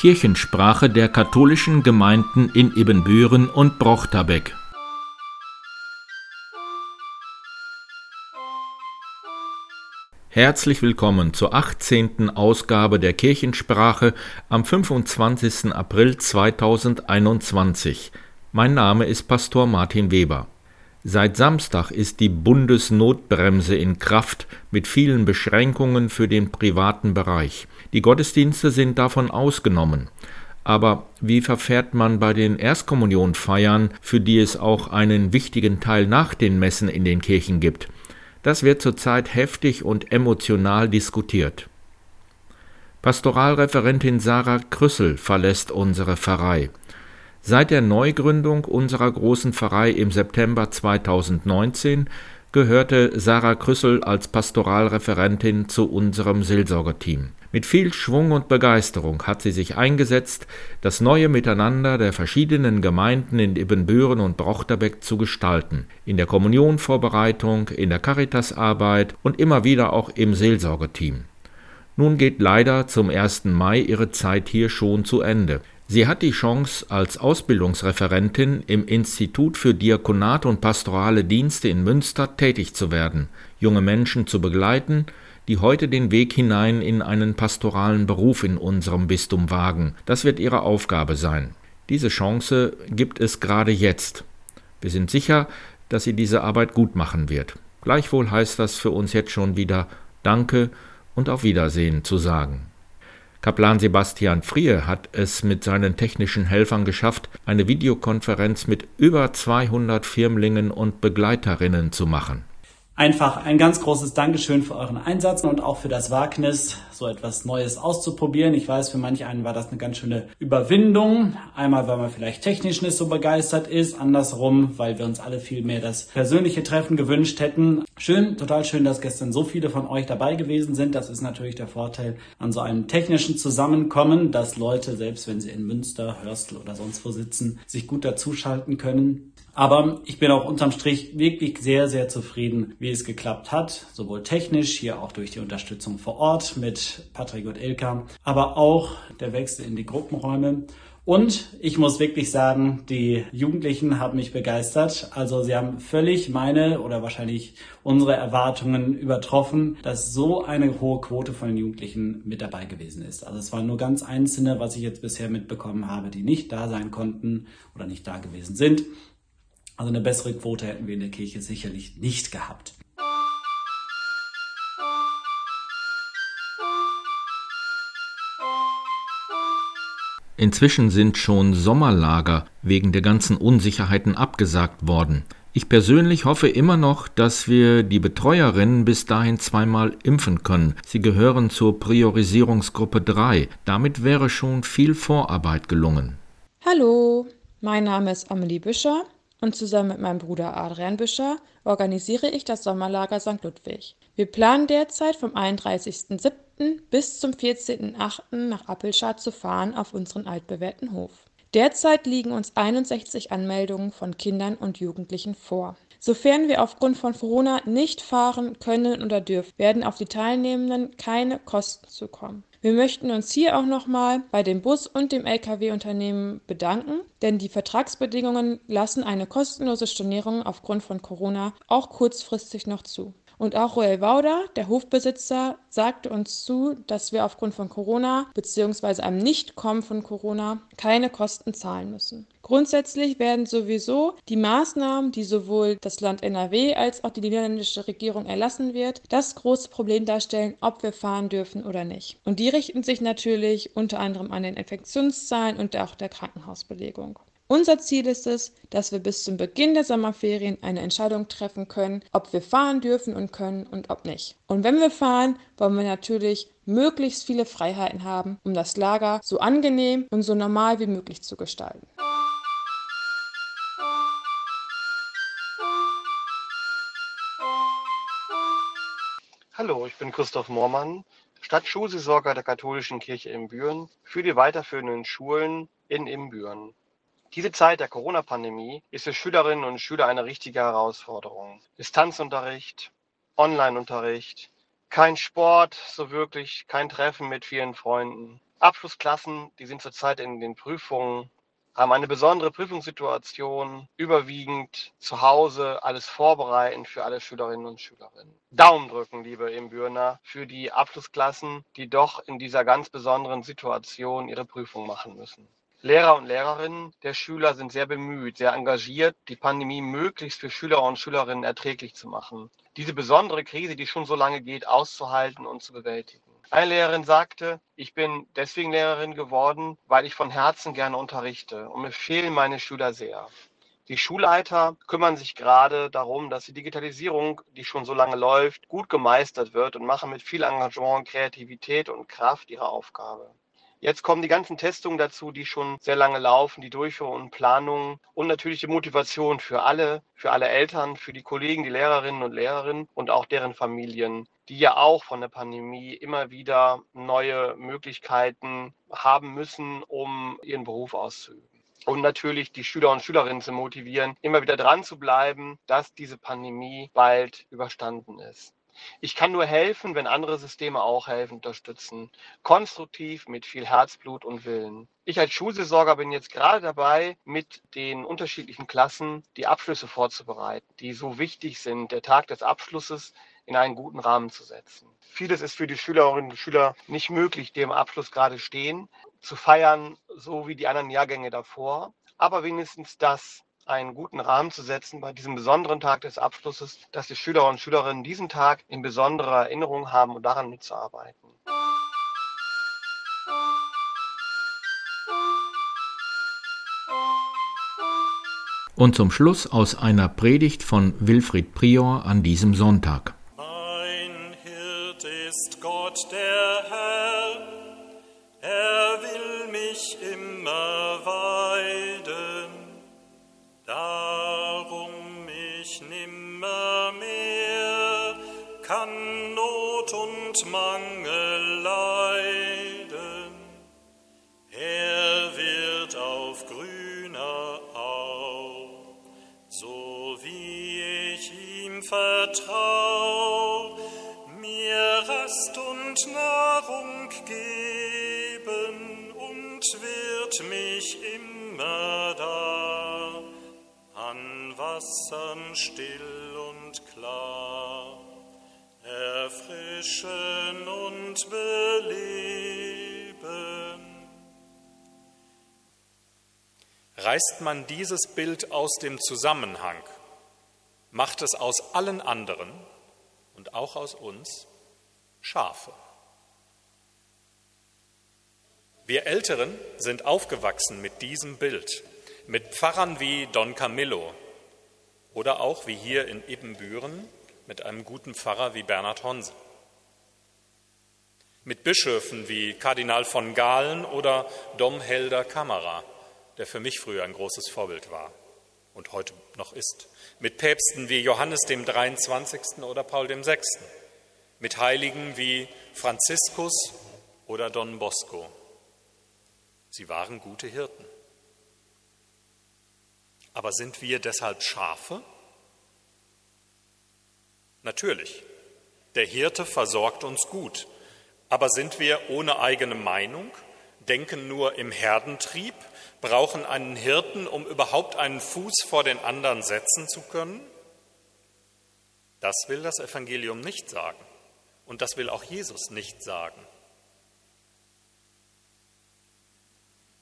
Kirchensprache der katholischen Gemeinden in Ibbenbüren und Brochterbeck. Herzlich willkommen zur 18. Ausgabe der Kirchensprache am 25. April 2021. Mein Name ist Pastor Martin Weber. Seit Samstag ist die Bundesnotbremse in Kraft mit vielen Beschränkungen für den privaten Bereich. Die Gottesdienste sind davon ausgenommen. Aber wie verfährt man bei den Erstkommunionfeiern, für die es auch einen wichtigen Teil nach den Messen in den Kirchen gibt? Das wird zurzeit heftig und emotional diskutiert. Pastoralreferentin Sarah Krüssel verlässt unsere Pfarrei. Seit der Neugründung unserer großen Pfarrei im September 2019 gehörte Sarah Krüssel als Pastoralreferentin zu unserem Seelsorgerteam. Mit viel Schwung und Begeisterung hat sie sich eingesetzt, das neue Miteinander der verschiedenen Gemeinden in Ibbenbüren und Brochterbeck zu gestalten, in der Kommunionvorbereitung, in der Caritasarbeit und immer wieder auch im Seelsorgerteam. Nun geht leider zum 1. Mai ihre Zeit hier schon zu Ende. Sie hat die Chance, als Ausbildungsreferentin im Institut für Diakonat und pastorale Dienste in Münster tätig zu werden, junge Menschen zu begleiten, die heute den Weg hinein in einen pastoralen Beruf in unserem Bistum wagen. Das wird ihre Aufgabe sein. Diese Chance gibt es gerade jetzt. Wir sind sicher, dass sie diese Arbeit gut machen wird. Gleichwohl heißt das für uns jetzt schon wieder Danke und auf Wiedersehen zu sagen. Kaplan Sebastian Frier hat es mit seinen technischen Helfern geschafft, eine Videokonferenz mit über 200 Firmlingen und Begleiterinnen zu machen. Einfach ein ganz großes Dankeschön für euren Einsatz und auch für das Wagnis, so etwas Neues auszuprobieren. Ich weiß, für manch einen war das eine ganz schöne Überwindung. Einmal, weil man vielleicht technisch nicht so begeistert ist, andersrum, weil wir uns alle viel mehr das persönliche Treffen gewünscht hätten. Schön, total schön, dass gestern so viele von euch dabei gewesen sind. Das ist natürlich der Vorteil an so einem technischen Zusammenkommen, dass Leute, selbst wenn sie in Münster, Hörstel oder sonst wo sitzen, sich gut dazuschalten können. Aber ich bin auch unterm Strich wirklich sehr, sehr zufrieden, wie es geklappt hat. Sowohl technisch, hier auch durch die Unterstützung vor Ort mit Patrick und Ilka, aber auch der Wechsel in die Gruppenräume. Und ich muss wirklich sagen, die Jugendlichen haben mich begeistert. Also sie haben völlig meine oder wahrscheinlich unsere Erwartungen übertroffen, dass so eine hohe Quote von den Jugendlichen mit dabei gewesen ist. Also es waren nur ganz einzelne, was ich jetzt bisher mitbekommen habe, die nicht da sein konnten oder nicht da gewesen sind. Also eine bessere Quote hätten wir in der Kirche sicherlich nicht gehabt. Inzwischen sind schon Sommerlager wegen der ganzen Unsicherheiten abgesagt worden. Ich persönlich hoffe immer noch, dass wir die Betreuerinnen bis dahin zweimal impfen können. Sie gehören zur Priorisierungsgruppe 3. Damit wäre schon viel Vorarbeit gelungen. Hallo, mein Name ist Amelie Büscher und zusammen mit meinem Bruder Adrian Büscher organisiere ich das Sommerlager St. Ludwig. Wir planen derzeit vom 31.07. bis zum 14.08. nach Appelschad zu fahren auf unseren altbewährten Hof. Derzeit liegen uns 61 Anmeldungen von Kindern und Jugendlichen vor. Sofern wir aufgrund von Corona nicht fahren können oder dürfen, werden auf die Teilnehmenden keine Kosten zukommen. Wir möchten uns hier auch nochmal bei dem Bus- und dem Lkw-Unternehmen bedanken, denn die Vertragsbedingungen lassen eine kostenlose Stornierung aufgrund von Corona auch kurzfristig noch zu. Und auch Roel Wauder, der Hofbesitzer, sagte uns zu, dass wir aufgrund von Corona bzw. einem Nichtkommen von Corona keine Kosten zahlen müssen. Grundsätzlich werden sowieso die Maßnahmen, die sowohl das Land NRW als auch die niederländische Regierung erlassen wird, das große Problem darstellen, ob wir fahren dürfen oder nicht. Und die richten sich natürlich unter anderem an den Infektionszahlen und auch der Krankenhausbelegung. Unser Ziel ist es, dass wir bis zum Beginn der Sommerferien eine Entscheidung treffen können, ob wir fahren dürfen und können und ob nicht. Und wenn wir fahren, wollen wir natürlich möglichst viele Freiheiten haben, um das Lager so angenehm und so normal wie möglich zu gestalten. Hallo, ich bin Christoph Moormann, Stadtschulseelsorger der Katholischen Kirche in Büren für die weiterführenden Schulen in Imbüren. Diese Zeit der Corona-Pandemie ist für Schülerinnen und Schüler eine richtige Herausforderung. Distanzunterricht, Online-Unterricht, kein Sport, so wirklich kein Treffen mit vielen Freunden. Abschlussklassen, die sind zurzeit in den Prüfungen, haben eine besondere Prüfungssituation, überwiegend zu Hause alles vorbereiten für alle Schülerinnen und Schüler. Daumen drücken, liebe Imbürner, für die Abschlussklassen, die doch in dieser ganz besonderen Situation ihre Prüfung machen müssen. Lehrer und Lehrerinnen der Schüler sind sehr bemüht, sehr engagiert, die Pandemie möglichst für Schüler und Schülerinnen erträglich zu machen. Diese besondere Krise, die schon so lange geht, auszuhalten und zu bewältigen. Eine Lehrerin sagte, ich bin deswegen Lehrerin geworden, weil ich von Herzen gerne unterrichte und mir fehlen meine Schüler sehr. Die Schulleiter kümmern sich gerade darum, dass die Digitalisierung, die schon so lange läuft, gut gemeistert wird und machen mit viel Engagement, Kreativität und Kraft ihre Aufgabe. Jetzt kommen die ganzen Testungen dazu, die schon sehr lange laufen, die Durchführung und Planung und natürlich die Motivation für alle, für alle Eltern, für die Kollegen, die Lehrerinnen und Lehrerinnen und auch deren Familien, die ja auch von der Pandemie immer wieder neue Möglichkeiten haben müssen, um ihren Beruf auszuüben und natürlich die Schüler und Schülerinnen zu motivieren, immer wieder dran zu bleiben, dass diese Pandemie bald überstanden ist. Ich kann nur helfen, wenn andere Systeme auch helfen, unterstützen. Konstruktiv, mit viel Herzblut und Willen. Ich als Schulseelsorger bin jetzt gerade dabei, mit den unterschiedlichen Klassen die Abschlüsse vorzubereiten, die so wichtig sind, der Tag des Abschlusses in einen guten Rahmen zu setzen. Vieles ist für die Schülerinnen und Schüler nicht möglich, die im Abschluss gerade stehen, zu feiern, so wie die anderen Jahrgänge davor. Aber wenigstens das einen guten Rahmen zu setzen bei diesem besonderen Tag des Abschlusses, dass die Schüler und Schülerinnen diesen Tag in besonderer Erinnerung haben und daran mitzuarbeiten. Und zum Schluss aus einer Predigt von Wilfried Prior an diesem Sonntag. Vertrau, mir Rast und Nahrung geben und wird mich immer da an Wassern still und klar, erfrischen und beleben. Reißt man dieses Bild aus dem Zusammenhang, macht es aus allen anderen und auch aus uns Schafe. Wir Älteren sind aufgewachsen mit diesem Bild mit Pfarrern wie Don Camillo oder auch wie hier in Ibbenbüren mit einem guten Pfarrer wie Bernhard Honse. Mit Bischöfen wie Kardinal von Galen oder Dom Helder Kamera, der für mich früher ein großes Vorbild war und heute noch ist. Mit Päpsten wie Johannes dem 23. oder Paul dem 6. Mit Heiligen wie Franziskus oder Don Bosco. Sie waren gute Hirten. Aber sind wir deshalb Schafe? Natürlich. Der Hirte versorgt uns gut. Aber sind wir ohne eigene Meinung, denken nur im Herdentrieb, brauchen einen Hirten, um überhaupt einen Fuß vor den anderen setzen zu können? Das will das Evangelium nicht sagen. Und das will auch Jesus nicht sagen.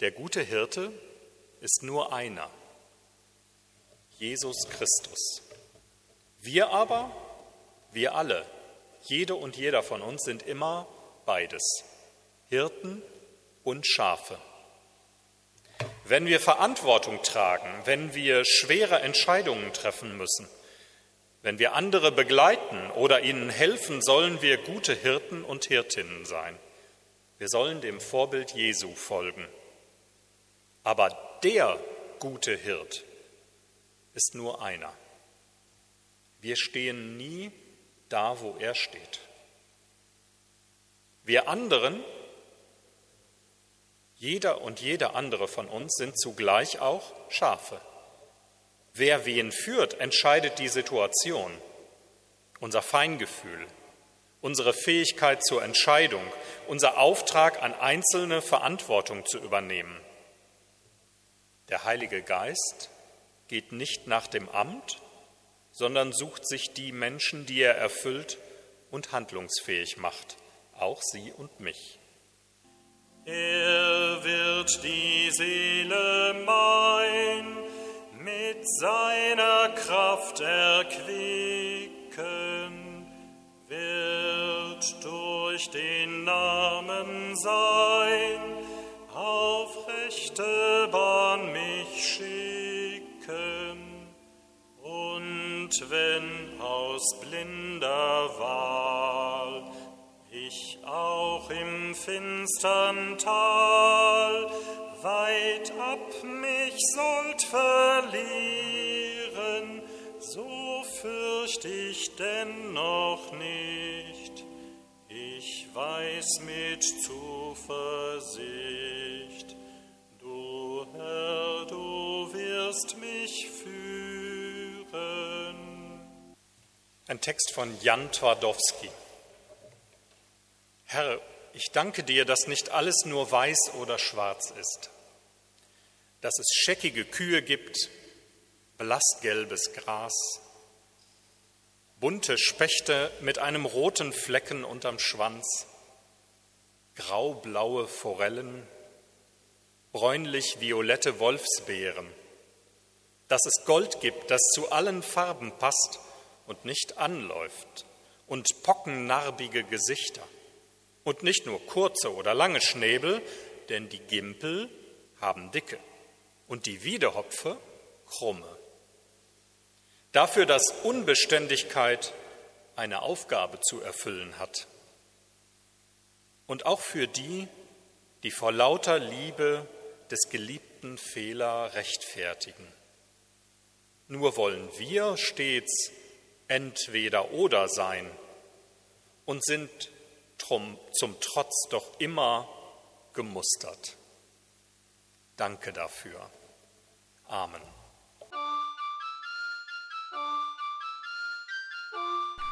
Der gute Hirte ist nur einer. Jesus Christus. Wir aber, wir alle, jede und jeder von uns sind immer beides, Hirten und Schafe. Wenn wir Verantwortung tragen, wenn wir schwere Entscheidungen treffen müssen, wenn wir andere begleiten oder ihnen helfen, sollen wir gute Hirten und Hirtinnen sein. Wir sollen dem Vorbild Jesu folgen. Aber der gute Hirt ist nur einer. Wir stehen nie da, wo er steht. Wir anderen, jeder und jeder andere von uns, sind zugleich auch Schafe. Wer wen führt, entscheidet die Situation, unser Feingefühl, unsere Fähigkeit zur Entscheidung, unser Auftrag an Einzelne Verantwortung zu übernehmen. Der Heilige Geist geht nicht nach dem Amt, sondern sucht sich die Menschen, die er erfüllt und handlungsfähig macht, auch sie und mich. Er wird die Seele mein mit seiner Kraft erquicken, wird durch den Namen sein, auf rechte Bahn mich schicken. Und wenn aus blinder Wahl ich auch im finstern Tal weit ab mich sollt verlieren, so fürcht ich dennoch nicht. Ich weiß mit Zuversicht, du Herr, du wirst mich führen. Ein Text von Jan Twardowski. Herr, ich danke dir, dass nicht alles nur weiß oder schwarz ist, dass es scheckige Kühe gibt, blassgelbes Gras, bunte Spechte mit einem roten Flecken unterm Schwanz, graublaue Forellen, bräunlich-violette Wolfsbeeren, dass es Gold gibt, das zu allen Farben passt und nicht anläuft, und pockennarbige Gesichter und nicht nur kurze oder lange Schnäbel, denn die Gimpel haben dicke und die Wiedehopfe krumme. Dafür, dass Unbeständigkeit eine Aufgabe zu erfüllen hat. Und auch für die, die vor lauter Liebe des geliebten Fehler rechtfertigen. Nur wollen wir stets entweder oder sein und sind drum, zum Trotz doch immer gemustert. Danke dafür. Amen.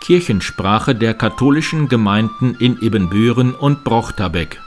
Kirchensprache der katholischen Gemeinden in Ibbenbüren und Brochterbeck.